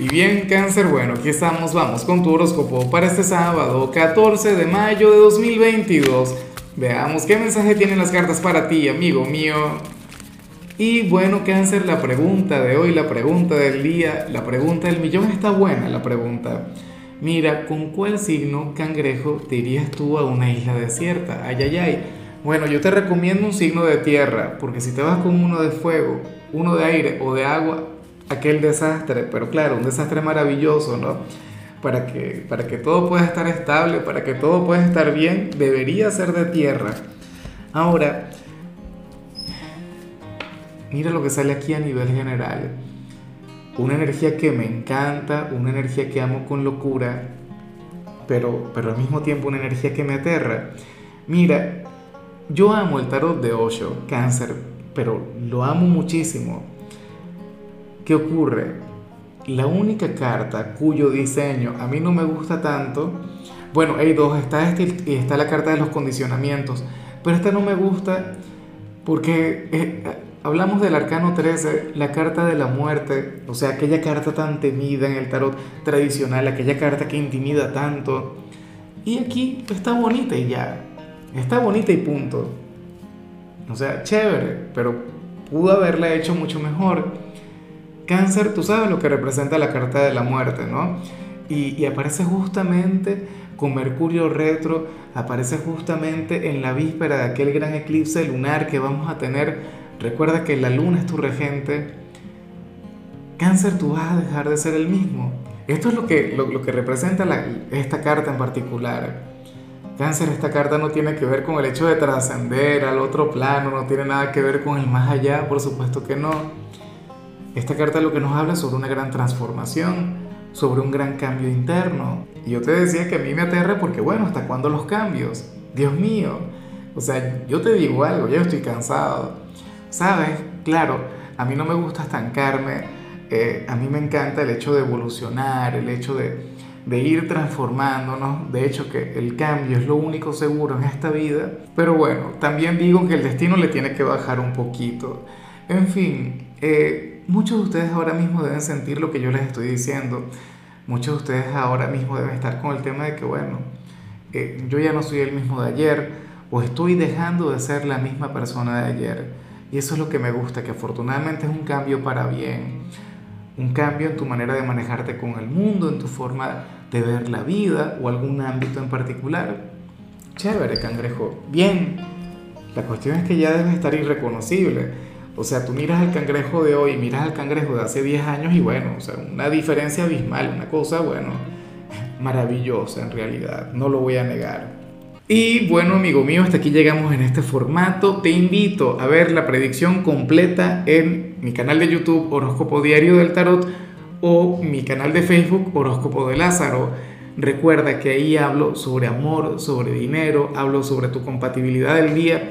Y bien, cáncer, bueno, aquí estamos, vamos con tu horóscopo para este sábado, 14 de mayo de 2022. Veamos qué mensaje tienen las cartas para ti, amigo mío. Y bueno, cáncer, la pregunta de hoy, la pregunta del día, la pregunta del millón está buena, la pregunta. Mira, ¿con cuál signo cangrejo te irías tú a una isla desierta? Ay, ay, ay. Bueno, yo te recomiendo un signo de tierra, porque si te vas con uno de fuego, uno de aire o de agua, aquel desastre, pero claro, un desastre maravilloso, ¿no? Para que, para que todo pueda estar estable, para que todo pueda estar bien, debería ser de tierra. Ahora, mira lo que sale aquí a nivel general. Una energía que me encanta, una energía que amo con locura, pero, pero al mismo tiempo una energía que me aterra. Mira, yo amo el tarot de Osho, cáncer, pero lo amo muchísimo. ¿Qué ocurre? La única carta cuyo diseño a mí no me gusta tanto, bueno, hay dos, está este está la carta de los condicionamientos, pero esta no me gusta porque eh, hablamos del arcano 13, la carta de la muerte, o sea, aquella carta tan temida en el tarot tradicional, aquella carta que intimida tanto. Y aquí está bonita y ya, está bonita y punto. O sea, chévere, pero pudo haberla hecho mucho mejor. Cáncer, tú sabes lo que representa la carta de la muerte, ¿no? Y, aparece justamente con Mercurio retro, aparece justamente en la víspera de aquel gran eclipse lunar que vamos a tener. Recuerda que la luna es tu regente. Cáncer, tú vas a dejar de ser el mismo. Esto es lo que, lo, que representa esta carta en particular. Cáncer, esta carta no tiene que ver con el hecho de trascender al otro plano, no tiene nada que ver con el más allá, por supuesto que no. Esta carta lo que nos habla sobre una gran transformación, sobre un gran cambio interno. Y yo te decía que a mí me aterra porque, bueno, ¿hasta cuándo los cambios? Dios mío. O sea, yo te digo algo, yo estoy cansado. ¿Sabes? Claro, a mí no me gusta estancarme, eh, a mí me encanta el hecho de evolucionar, el hecho de de ir transformándonos. De hecho, que el cambio es lo único seguro en esta vida. Pero bueno, también digo que el destino le tiene que bajar un poquito. En fin, eh, muchos de ustedes ahora mismo deben sentir lo que yo les estoy diciendo. Muchos de ustedes ahora mismo deben estar con el tema de que, bueno, eh, yo ya no soy el mismo de ayer o estoy dejando de ser la misma persona de ayer. Y eso es lo que me gusta, que afortunadamente es un cambio para bien un cambio en tu manera de manejarte con el mundo, en tu forma de ver la vida o algún ámbito en particular. Chévere, cangrejo. Bien. La cuestión es que ya debe estar irreconocible. O sea, tú miras al cangrejo de hoy, miras al cangrejo de hace 10 años y bueno, o sea, una diferencia abismal, una cosa, bueno, maravillosa en realidad, no lo voy a negar. Y bueno, amigo mío, hasta aquí llegamos en este formato. Te invito a ver la predicción completa en mi canal de YouTube Horóscopo Diario del Tarot o mi canal de Facebook Horóscopo de Lázaro. Recuerda que ahí hablo sobre amor, sobre dinero, hablo sobre tu compatibilidad del día.